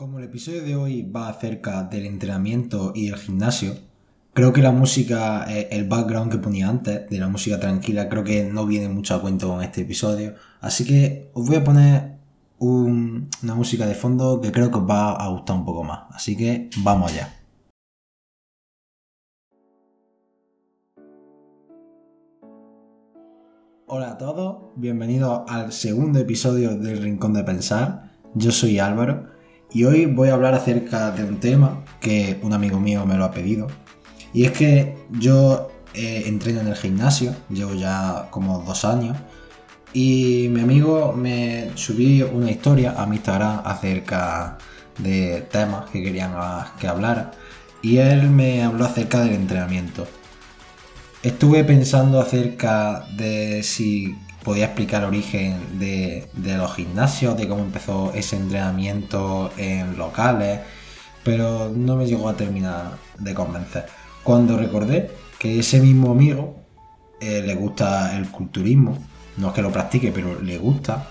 Como el episodio de hoy va acerca del entrenamiento y del gimnasio, creo que la música, eh, el background que ponía antes, de la música tranquila, creo que no viene mucho a cuento con este episodio. Así que os voy a poner una música de fondo que creo que os va a gustar un poco más. Así que vamos allá. Hola a todos, bienvenidos al segundo episodio del Rincón de Pensar. Yo soy Álvaro y hoy voy a hablar acerca de un tema que un amigo mío me lo ha pedido. Y es que yo eh, entreno en el gimnasio, llevo ya como dos años. Y mi amigo me subí una historia a mi Instagram acerca de temas que querían que hablara. Y él me habló acerca del entrenamiento. Estuve pensando acerca de si podía explicar el origen de, los gimnasios, de cómo empezó ese entrenamiento en locales, pero no me llegó a terminar de convencer. Cuando recordé que ese mismo amigo eh, le gusta el culturismo, no es que lo practique, pero le gusta,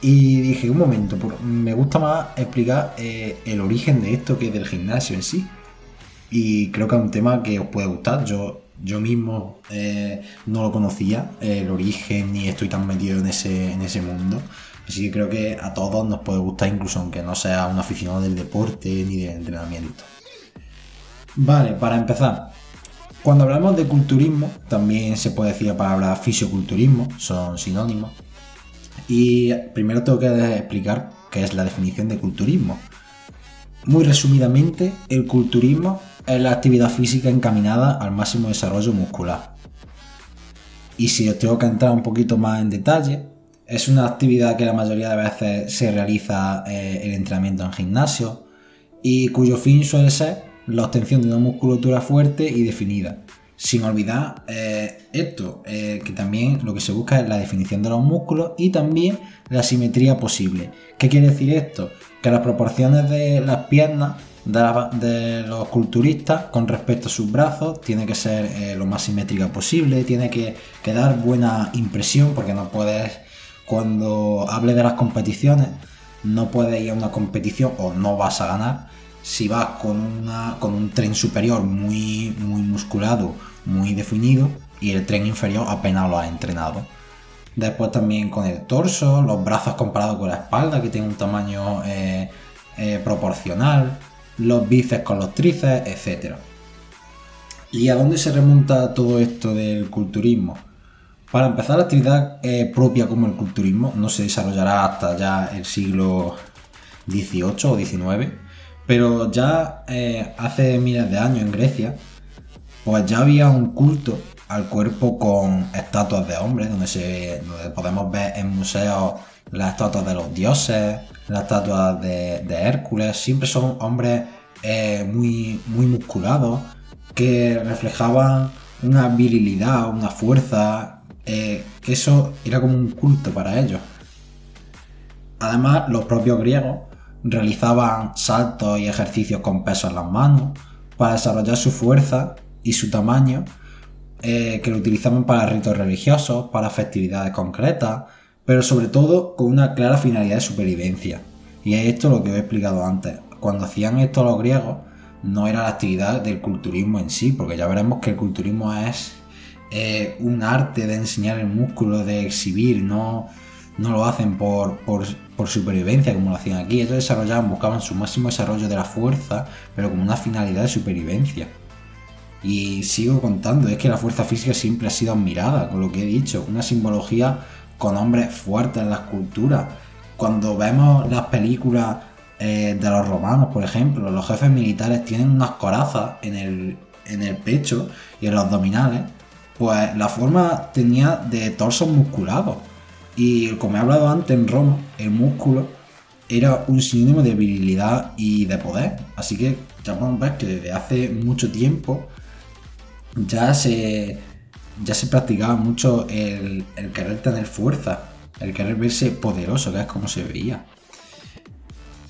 y dije, un momento, me gusta más explicar eh, el origen de esto que del gimnasio en sí. Y creo que es un tema que os puede gustar. Yo yo mismo eh, no lo conocía, el origen, ni estoy tan metido en ese, en ese mundo. Así que creo que a todos nos puede gustar, incluso aunque no sea un aficionado del deporte ni del entrenamiento. Vale, para empezar, cuando hablamos de culturismo, también se puede decir la palabra fisioculturismo, son sinónimos. Y primero tengo que explicar qué es la definición de culturismo. Muy resumidamente, el culturismo es la actividad física encaminada al máximo desarrollo muscular. Y si os tengo que entrar un poquito más en detalle, es una actividad que la mayoría de veces se realiza eh, el entrenamiento en gimnasio y cuyo fin suele ser la obtención de una musculatura fuerte y definida. Sin olvidar eh, esto, eh, que también lo que se busca es la definición de los músculos y también la simetría posible. ¿Qué quiere decir esto? Que las proporciones de las piernas de, los culturistas con respecto a sus brazos tiene que ser eh, lo más simétrica posible, tiene que, dar buena impresión porque no puedes, cuando hable de las competiciones, no puedes ir a una competición o no vas a ganar si vas con, con un tren superior muy, muy musculado, muy definido y el tren inferior apenas lo has entrenado. Después también con el torso, los brazos comparados con la espalda que tiene un tamaño eh, eh, proporcional los bíceps con los tríceps, etc. ¿Y a dónde se remonta todo esto del culturismo? Para empezar, la actividad eh, propia como el culturismo no se desarrollará hasta ya el siglo XVIII o XIX, pero ya eh, hace miles de años en Grecia, pues ya había un culto al cuerpo con estatuas de hombres, donde, se, donde podemos ver en museos las estatuas de los dioses, las estatuas de, Hércules, siempre son hombres eh, muy, muy musculados que reflejaban una virilidad, una fuerza, eh, que eso era como un culto para ellos. Además, los propios griegos realizaban saltos y ejercicios con peso en las manos para desarrollar su fuerza y su tamaño, eh, que lo utilizaban para ritos religiosos, para festividades concretas, pero sobre todo con una clara finalidad de supervivencia. Y es esto lo que os he explicado antes. Cuando hacían esto los griegos, no era la actividad del culturismo en sí, porque ya veremos que el culturismo es eh, un arte de enseñar el músculo, de exhibir, no, no lo hacen por, por, supervivencia como lo hacían aquí. Ellos desarrollaban, buscaban su máximo desarrollo de la fuerza, pero como una finalidad de supervivencia. Y sigo contando, es que la fuerza física siempre ha sido admirada, con lo que he dicho, una simbología con hombres fuertes en la escultura. Cuando vemos las películas eh, de los romanos, por ejemplo, los jefes militares tienen unas corazas en el, en el pecho y en los abdominales, pues la forma tenía de torsos musculados. Y como he hablado antes en Roma, el músculo era un sinónimo de virilidad y de poder. Así que ya podemos ver que desde hace mucho tiempo ya se, ya se practicaba mucho el, querer tener fuerza, el querer verse poderoso, que es como se veía.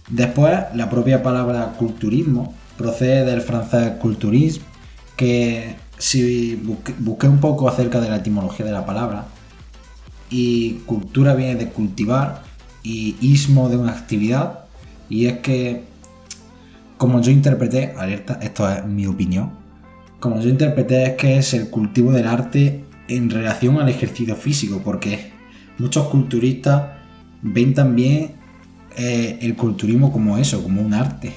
Después, la propia palabra culturismo procede del francés culturisme, que si busqué, un poco acerca de la etimología de la palabra, y cultura viene de cultivar y ismo de una actividad, y es que como yo interpreté, alerta, esto es mi opinión, como yo interpreté es que es el cultivo del arte en relación al ejercicio físico, porque muchos culturistas ven también eh, el culturismo como eso, como un arte.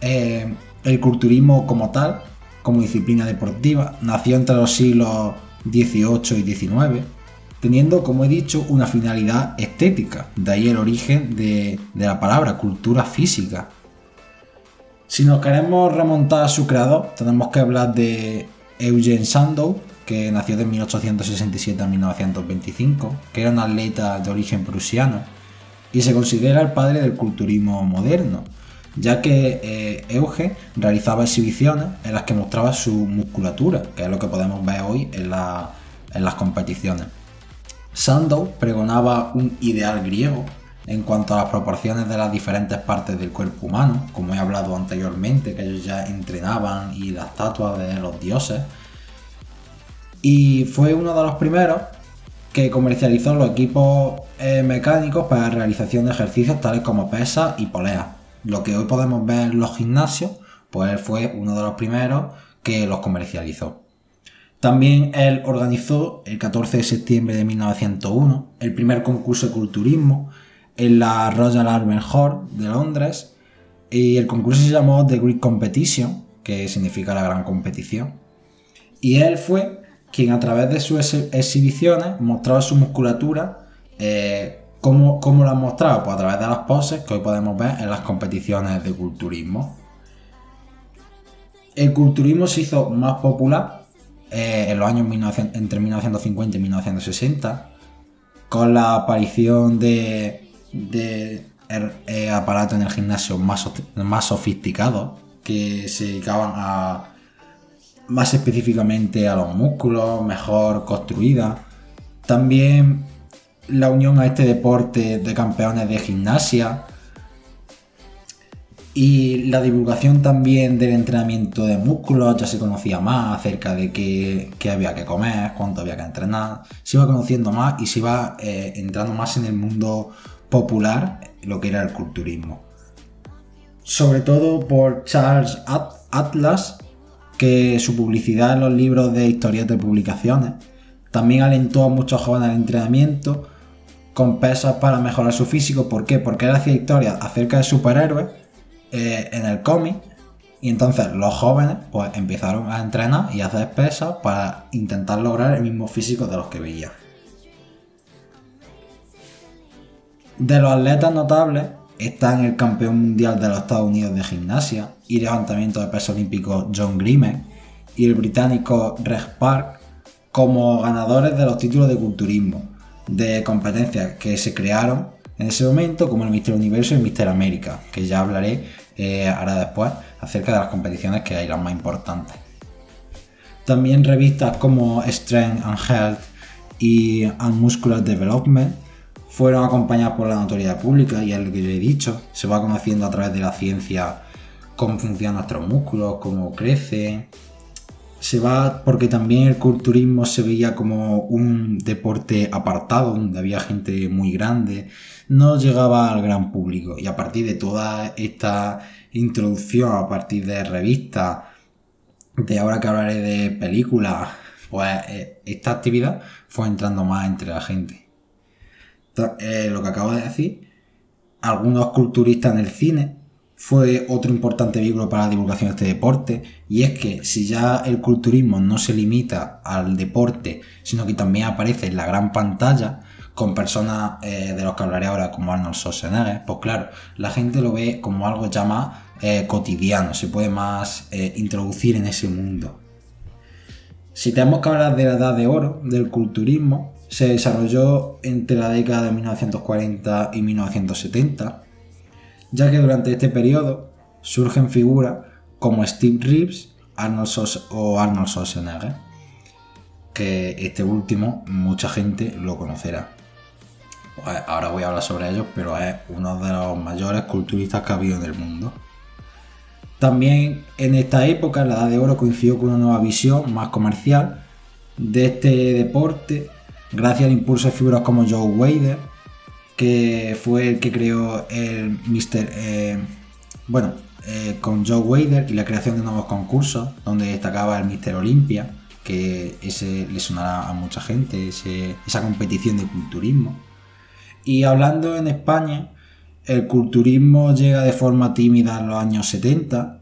Eh, el culturismo como tal, como disciplina deportiva, nació entre los siglos XVIII y XIX, teniendo, como he dicho, una finalidad estética, de ahí el origen de, la palabra cultura física. Si nos queremos remontar a su creador, tenemos que hablar de Eugen Sandow, que nació de 1867 a 1925, que era un atleta de origen prusiano y se considera el padre del culturismo moderno, ya que eh, realizaba exhibiciones en las que mostraba su musculatura, que es lo que podemos ver hoy en las competiciones. Sandow pregonaba un ideal griego en cuanto a las proporciones de las diferentes partes del cuerpo humano, como he hablado anteriormente, que ellos ya entrenaban y las estatuas de los dioses, y fue uno de los primeros que comercializó los equipos eh, mecánicos para realización de ejercicios tales como pesas y poleas. Lo que hoy podemos ver en los gimnasios, pues él fue uno de los primeros que los comercializó. También él organizó el 14 de septiembre de 1901 el primer concurso de culturismo en la Royal Albert Hall de Londres y el concurso se llamó The Great Competition, que significa la gran competición. Y él fue quien a través de sus exhibiciones mostraba su musculatura. Eh, ¿cómo, la mostraba? Pues a través de las poses que hoy podemos ver en las competiciones de culturismo. El culturismo se hizo más popular eh, en los años entre 1950 y 1960 con la aparición de, de er, eh, aparatos en el gimnasio más, más sofisticados que se dedicaban a más específicamente a los músculos, mejor construida. También la unión a este deporte de campeones de gimnasia y la divulgación también del entrenamiento de músculos, ya se conocía más acerca de qué, había que comer, cuánto había que entrenar, se iba conociendo más y se iba eh, entrando más en el mundo popular, lo que era el culturismo. Sobre todo por Charles Atlas, que su publicidad en los libros de historias de publicaciones también alentó a muchos jóvenes al entrenamiento con pesas para mejorar su físico. ¿Por qué? Porque él hacía historias acerca de superhéroes eh, en el cómic y entonces los jóvenes pues empezaron a entrenar y a hacer pesas para intentar lograr el mismo físico de los que veían. De los atletas notables están el campeón mundial de los Estados Unidos de gimnasia y levantamiento de peso olímpico John Grimes y el británico Reg Park como ganadores de los títulos de culturismo de competencias que se crearon en ese momento como el Mister Universo y el Mister América, que ya hablaré eh, ahora después acerca de las competiciones que hay las más importantes. También revistas como Strength and Health y Muscular Development fueron acompañadas por la notoriedad pública y es lo que he dicho, se va conociendo a través de la ciencia cómo funcionan nuestros músculos, cómo crece. Se va porque también el culturismo se veía como un deporte apartado, donde había gente muy grande, no llegaba al gran público. Y a partir de toda esta introducción, a partir de revistas, de ahora que hablaré de películas, pues eh, esta actividad fue entrando más entre la gente. Eh, lo que acabo de decir, algunos culturistas en el cine fue otro importante vehículo para la divulgación de este deporte y es que si ya el culturismo no se limita al deporte sino que también aparece en la gran pantalla con personas eh, de los que hablaré ahora como Arnold Schwarzenegger pues claro la gente lo ve como algo ya más eh, cotidiano se puede más introducir en ese mundo. Si tenemos que hablar de la edad de oro del culturismo se desarrolló entre la década de 1940 y 1970, ya que durante este periodo surgen figuras como Steve Reeves Arnold o Arnold Schwarzenegger, que este último mucha gente lo conocerá. Pues ahora voy a hablar sobre ellos, pero es uno de los mayores culturistas que ha habido en el mundo. También en esta época, la Edad de Oro coincidió con una nueva visión más comercial de este deporte gracias al impulso de figuras como Joe Wader, que fue el que creó el Mr. Eh, bueno, eh, con Joe Wader y la creación de nuevos concursos, donde destacaba el Mister Olympia, que ese le sonará a mucha gente, esa competición de culturismo. Y hablando en España, el culturismo llega de forma tímida en los años 70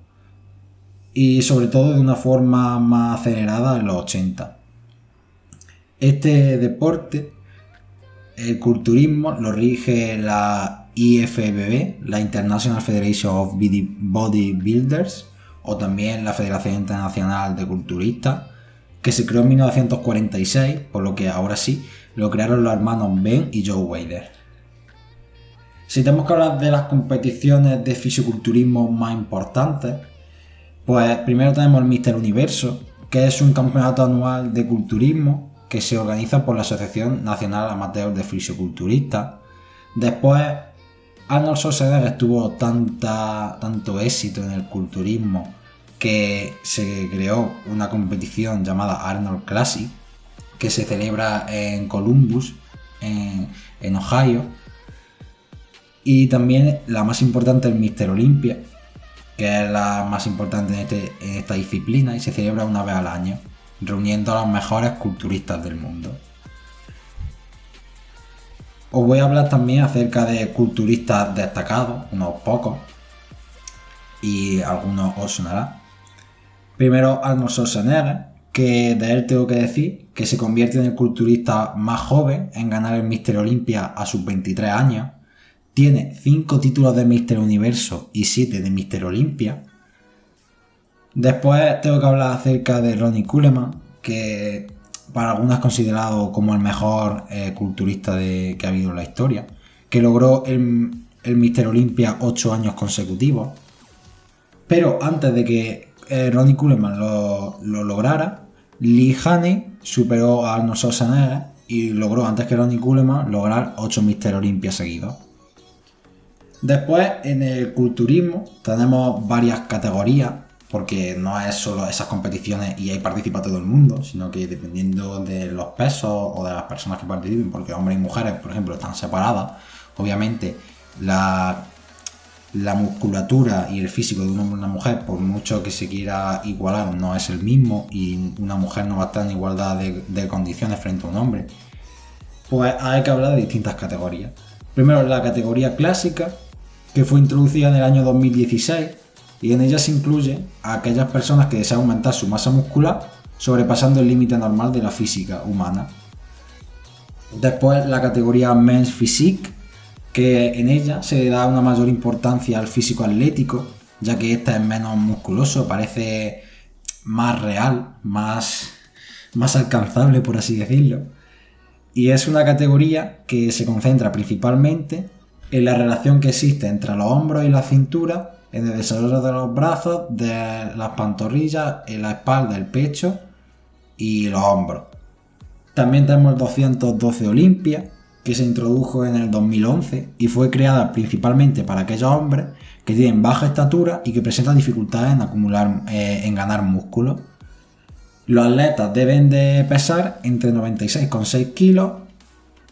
y sobre todo de una forma más acelerada en los 80. Este deporte, el culturismo, lo rige la IFBB, la International Federation of Bodybuilders, o también la Federación Internacional de Culturistas, que se creó en 1946, por lo que ahora sí lo crearon los hermanos Ben y Joe Wader. Si tenemos que hablar de las competiciones de fisiculturismo más importantes, pues primero tenemos el Mister Universo, que es un campeonato anual de culturismo que se organiza por la Asociación Nacional Amateur de Fisiculturistas. Después, Arnold Schwarzenegger tuvo tanta, tanto éxito en el culturismo que se creó una competición llamada Arnold Classic, que se celebra en Columbus, en, Ohio. Y también la más importante es Mister Olympia, que es la más importante en, este, en esta disciplina y se celebra una vez al año, reuniendo a los mejores culturistas del mundo. Os voy a hablar también acerca de culturistas destacados, unos pocos, y algunos os sonará. Primero Arnold Schwarzenegger, que de él tengo que decir que se convierte en el culturista más joven en ganar el Mister Olympia a sus 23 años. Tiene 5 títulos de Mister Universo y 7 de Mister Olympia. Después tengo que hablar acerca de Ronnie Coleman, que para algunos es considerado como el mejor eh, culturista que ha habido en la historia, que logró el, el Mister Olympia 8 años consecutivos. Pero antes de que eh, Ronnie Coleman lo, lograra, Lee Haney superó a Arnold Schwarzenegger y logró, antes que Ronnie Coleman, lograr 8 Mister Olympia seguidos. Después, en el culturismo, tenemos varias categorías, porque no es solo esas competiciones y ahí participa todo el mundo, sino que dependiendo de los pesos o de las personas que participen, porque hombres y mujeres, por ejemplo, están separadas, obviamente la la musculatura y el físico de un hombre y una mujer, por mucho que se quiera igualar, no es el mismo y una mujer no va a estar en igualdad de, condiciones frente a un hombre, pues hay que hablar de distintas categorías. Primero la categoría clásica, que fue introducida en el año 2016 y en ella se incluye a aquellas personas que desean aumentar su masa muscular sobrepasando el límite normal de la física humana. Después la categoría Men's Physique, que en ella se da una mayor importancia al físico atlético, ya que este es menos musculoso, parece más real, más, más alcanzable, por así decirlo. Y es una categoría que se concentra principalmente en la relación que existe entre los hombros y la cintura, en el desarrollo de los brazos, de las pantorrillas, en la espalda, el pecho y los hombros. También tenemos el 212 Olimpia, que se introdujo en el 2011 y fue creada principalmente para aquellos hombres que tienen baja estatura y que presentan dificultades en acumular, eh, en ganar músculo. Los atletas deben de pesar entre 96,6 kilos,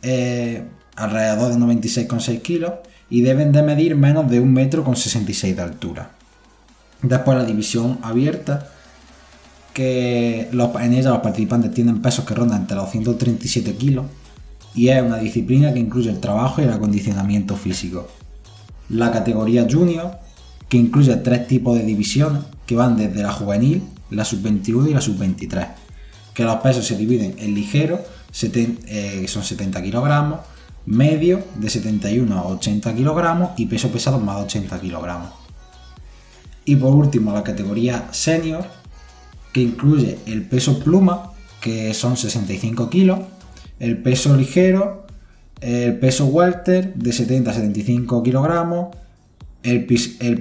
eh, alrededor de 96,6 kilos, y deben de medir menos de 1 metro con 66 de altura. Después la división abierta, que en ella los participantes tienen pesos que rondan entre los 137 kilos y es una disciplina que incluye el trabajo y el acondicionamiento físico. La categoría junior, que incluye tres tipos de divisiones que van desde la juvenil, la sub-21 y la sub-23, que los pesos se dividen en ligero, eh, que son 70 kilogramos, medio de 71 a 80 kilogramos y peso pesado más de 80 kilogramos. Y por último la categoría senior, que incluye el peso pluma, que son 65 kilos, el peso ligero, el peso welter de 70 a 75 kilogramos, el,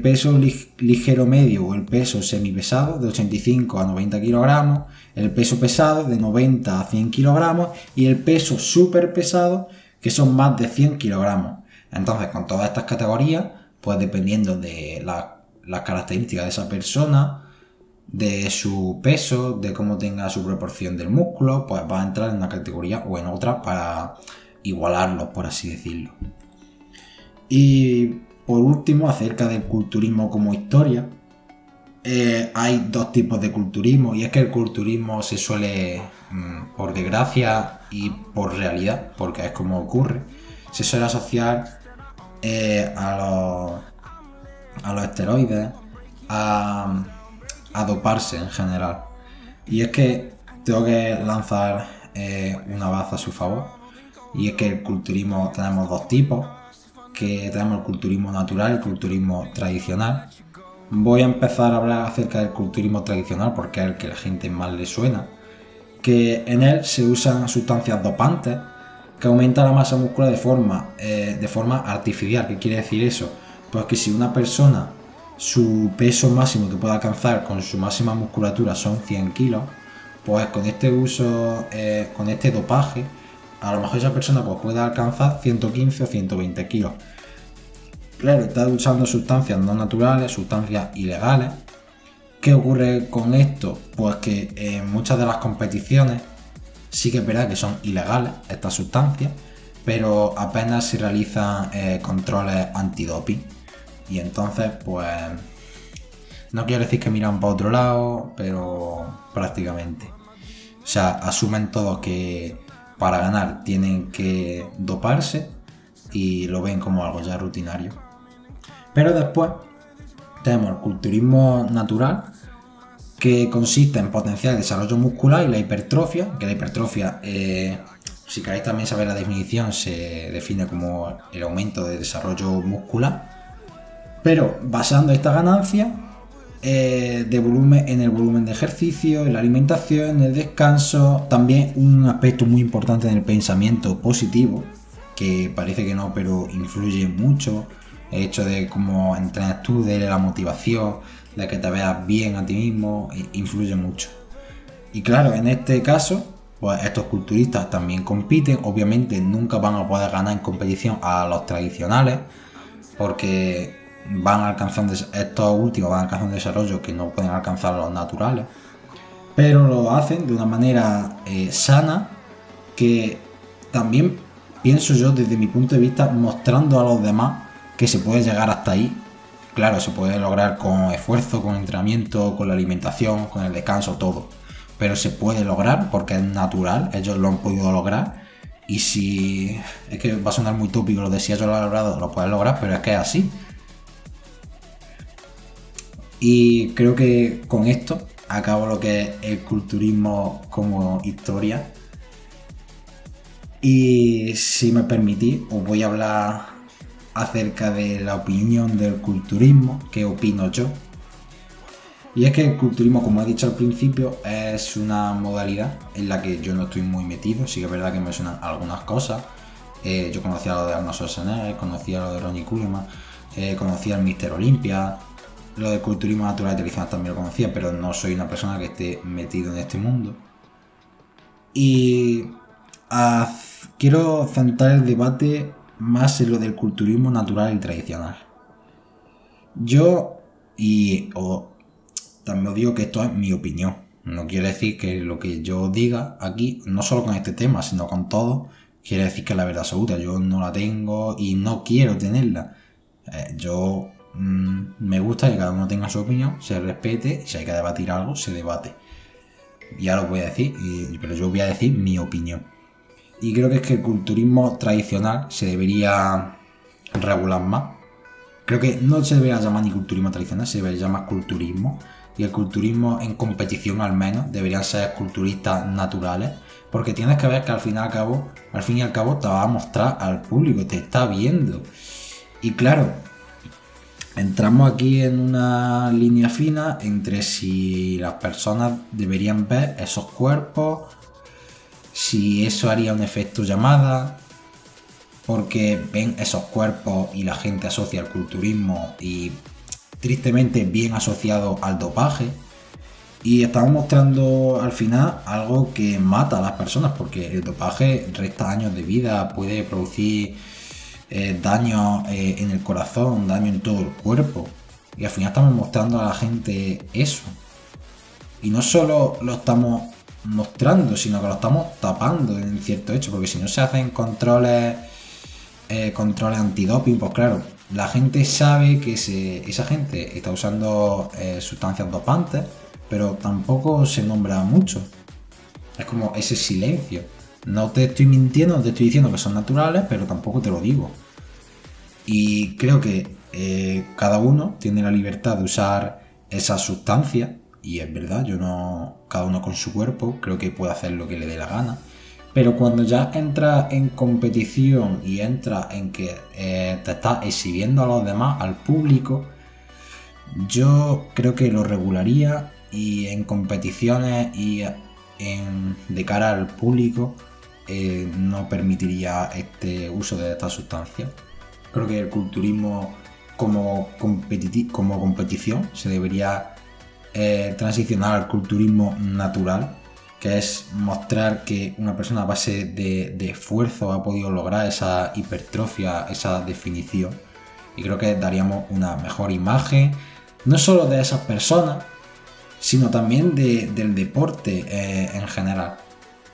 peso ligero medio o el peso semipesado de 85 a 90 kilogramos, el peso pesado de 90 a 100 kilogramos y el peso super pesado que son más de 100 kilogramos. Entonces, con todas estas categorías, pues dependiendo de las características de esa persona, de su peso, de cómo tenga su proporción del músculo, pues va a entrar en una categoría o en otra para igualarlo, por así decirlo. Y por último, acerca del culturismo como historia, eh, hay dos tipos de culturismo y es que el culturismo se suele, mm, por desgracia y por realidad, porque es como ocurre, se suele asociar eh, a, los, a los esteroides, a, doparse en general. Y es que tengo que lanzar eh, una baza a su favor. Y es que el culturismo tenemos dos tipos, que tenemos el culturismo natural y el culturismo tradicional voy a empezar a hablar acerca del culturismo tradicional porque es el que la gente más le suena, que en él se usan sustancias dopantes que aumentan la masa muscular de forma, eh, de forma artificial. ¿Qué quiere decir eso? Pues que si una persona su peso máximo que puede alcanzar con su máxima musculatura son 100 kilos, pues con este uso, eh, con este dopaje, a lo mejor esa persona pues, puede alcanzar 115 o 120 kilos. Claro, está usando sustancias no naturales, sustancias ilegales. ¿Qué ocurre con esto? Pues que en muchas de las competiciones sí que es verdad que son ilegales estas sustancias, pero apenas se realizan eh, controles antidoping. Y entonces, pues, no quiero decir que miran para otro lado, pero prácticamente. O sea, asumen todos que para ganar tienen que doparse y lo ven como algo ya rutinario. Pero después tenemos el culturismo natural, que consiste en potenciar el desarrollo muscular y la hipertrofia, que la hipertrofia, eh, si queréis también saber la definición, se define como el aumento de desarrollo muscular, pero basando esta ganancia eh, de volumen en el volumen de ejercicio, en la alimentación, en el descanso, también un aspecto muy importante en el pensamiento positivo, que parece que no, pero influye mucho el hecho de cómo entrenas tú, de la motivación, de que te veas bien a ti mismo, influye mucho. Y claro, en este caso, pues estos culturistas también compiten, obviamente nunca van a poder ganar en competición a los tradicionales, porque van alcanzando, estos últimos van alcanzando desarrollo que no pueden alcanzar los naturales, pero lo hacen de una manera eh, sana que también pienso yo desde mi punto de vista mostrando a los demás que se puede llegar hasta ahí. Claro, se puede lograr con esfuerzo, con entrenamiento, con la alimentación, con el descanso, todo. Pero se puede lograr porque es natural, ellos lo han podido lograr. Y si. Es que va a sonar muy tópico lo de si ellos lo han logrado, lo pueden lograr, pero es que es así. Y creo que con esto acabo lo que es el culturismo como historia. Y si me permitís, os voy a hablar acerca de la opinión del culturismo, qué opino yo. Y es que el culturismo, como he dicho al principio, es una modalidad en la que yo no estoy muy metido. Sí que es verdad que me suenan algunas cosas. Eh, yo conocía lo de Arnold Schwarzenegger, conocía lo de Ronnie Coleman, eh, conocía el Mister Olympia, lo de culturismo natural y tradicional también lo conocía, pero no soy una persona que esté metido en este mundo. Y quiero centrar el debate más en lo del culturismo natural y tradicional. Yo, y también os digo que esto es mi opinión. No quiere decir que lo que yo diga aquí, no solo con este tema, sino con todo, quiere decir que la verdad absoluta. Yo no la tengo y no quiero tenerla. Eh, yo mm, me gusta que cada uno tenga su opinión, se respete, si hay que debatir algo, se debate. Ya lo voy a decir, pero yo voy a decir mi opinión. Y creo que es que el culturismo tradicional se debería regular más. Creo que no se debería llamar ni culturismo tradicional, se debería llamar culturismo. Y el culturismo en competición al menos deberían ser culturistas naturales. Porque tienes que ver que al fin y al cabo, al fin y al cabo te va a mostrar al público, te está viendo. Y claro, entramos aquí en una línea fina entre si las personas deberían ver esos cuerpos si eso haría un efecto llamada, porque ven esos cuerpos y la gente asocia al culturismo y tristemente bien asociado al dopaje. Y estamos mostrando al final algo que mata a las personas, porque el dopaje resta años de vida, puede producir eh, daño eh, en el corazón, daño en todo el cuerpo. Y al final estamos mostrando a la gente eso. Y no solo lo estamos mostrando, sino que lo estamos tapando en cierto hecho, porque si no se hacen controles, eh, controles antidoping, pues claro, la gente sabe que esa gente está usando eh, sustancias dopantes, pero tampoco se nombra mucho. Es como ese silencio. No te estoy mintiendo, no te estoy diciendo que son naturales, pero tampoco te lo digo. Y creo que eh, cada uno tiene la libertad de usar esa sustancia, y es verdad, yo no. Cada uno con su cuerpo, creo que puede hacer lo que le dé la gana. Pero cuando ya entra en competición y entra en que eh, te estás exhibiendo a los demás, al público, yo creo que lo regularía y en competiciones y de cara al público eh, no permitiría este uso de esta sustancia. Creo que el culturismo como, como competición se debería eh, transicionar al culturismo natural que es mostrar que una persona a base de, esfuerzo ha podido lograr esa hipertrofia, esa definición. Y creo que daríamos una mejor imagen, no solo de esas personas, sino también del deporte eh, en general.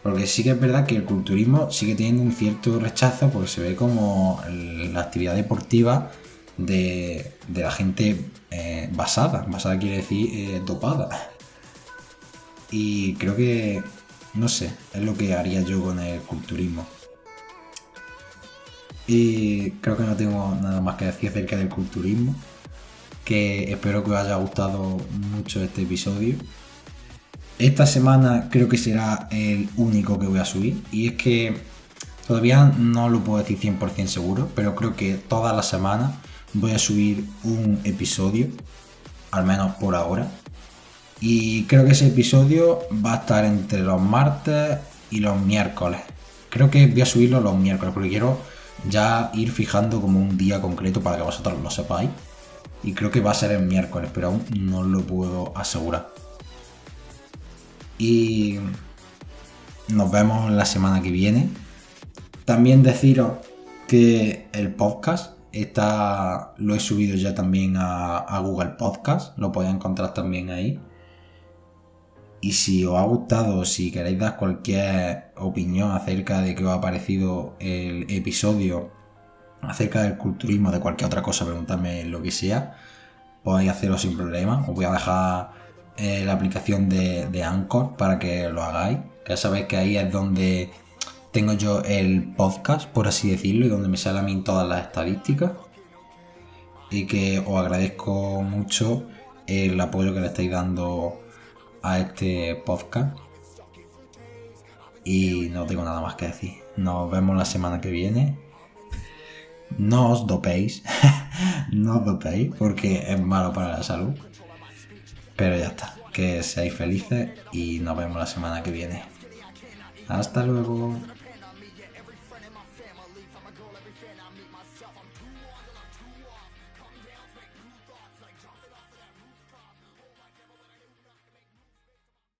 Porque sí que es verdad que el culturismo sigue teniendo un cierto rechazo porque se ve como la actividad deportiva de, la gente eh, basada. Basada quiere decir eh, dopada. Y creo que, no sé, es lo que haría yo con el culturismo. Y creo que no tengo nada más que decir acerca del culturismo. Que espero que os haya gustado mucho este episodio. Esta semana creo que será el único que voy a subir. Y es que todavía no lo puedo decir 100% seguro, pero creo que toda la semana voy a subir un episodio. Al menos por ahora. Y creo que ese episodio va a estar entre los martes y los miércoles. Creo que voy a subirlo los miércoles porque quiero ya ir fijando como un día concreto para que vosotros lo sepáis. Y creo que va a ser el miércoles, pero aún no lo puedo asegurar. Y nos vemos la semana que viene. También deciros que el podcast está, lo he subido ya también a, Google Podcast. Lo podéis encontrar también ahí. Y si os ha gustado, si queréis dar cualquier opinión acerca de qué os ha parecido el episodio, acerca del culturismo, de cualquier otra cosa, preguntarme lo que sea, podéis hacerlo sin problema. Os voy a dejar eh, la aplicación de, de Anchor para que lo hagáis. Ya sabéis que ahí es donde tengo yo el podcast, por así decirlo, y donde me salen a mí todas las estadísticas. Y que os agradezco mucho el apoyo que le estáis dando a este podcast. Y no tengo nada más que decir. Nos vemos la semana que viene. No os dopéis. no os dopéis porque es malo para la salud. Pero ya está. Que seáis felices y nos vemos la semana que viene. Hasta luego.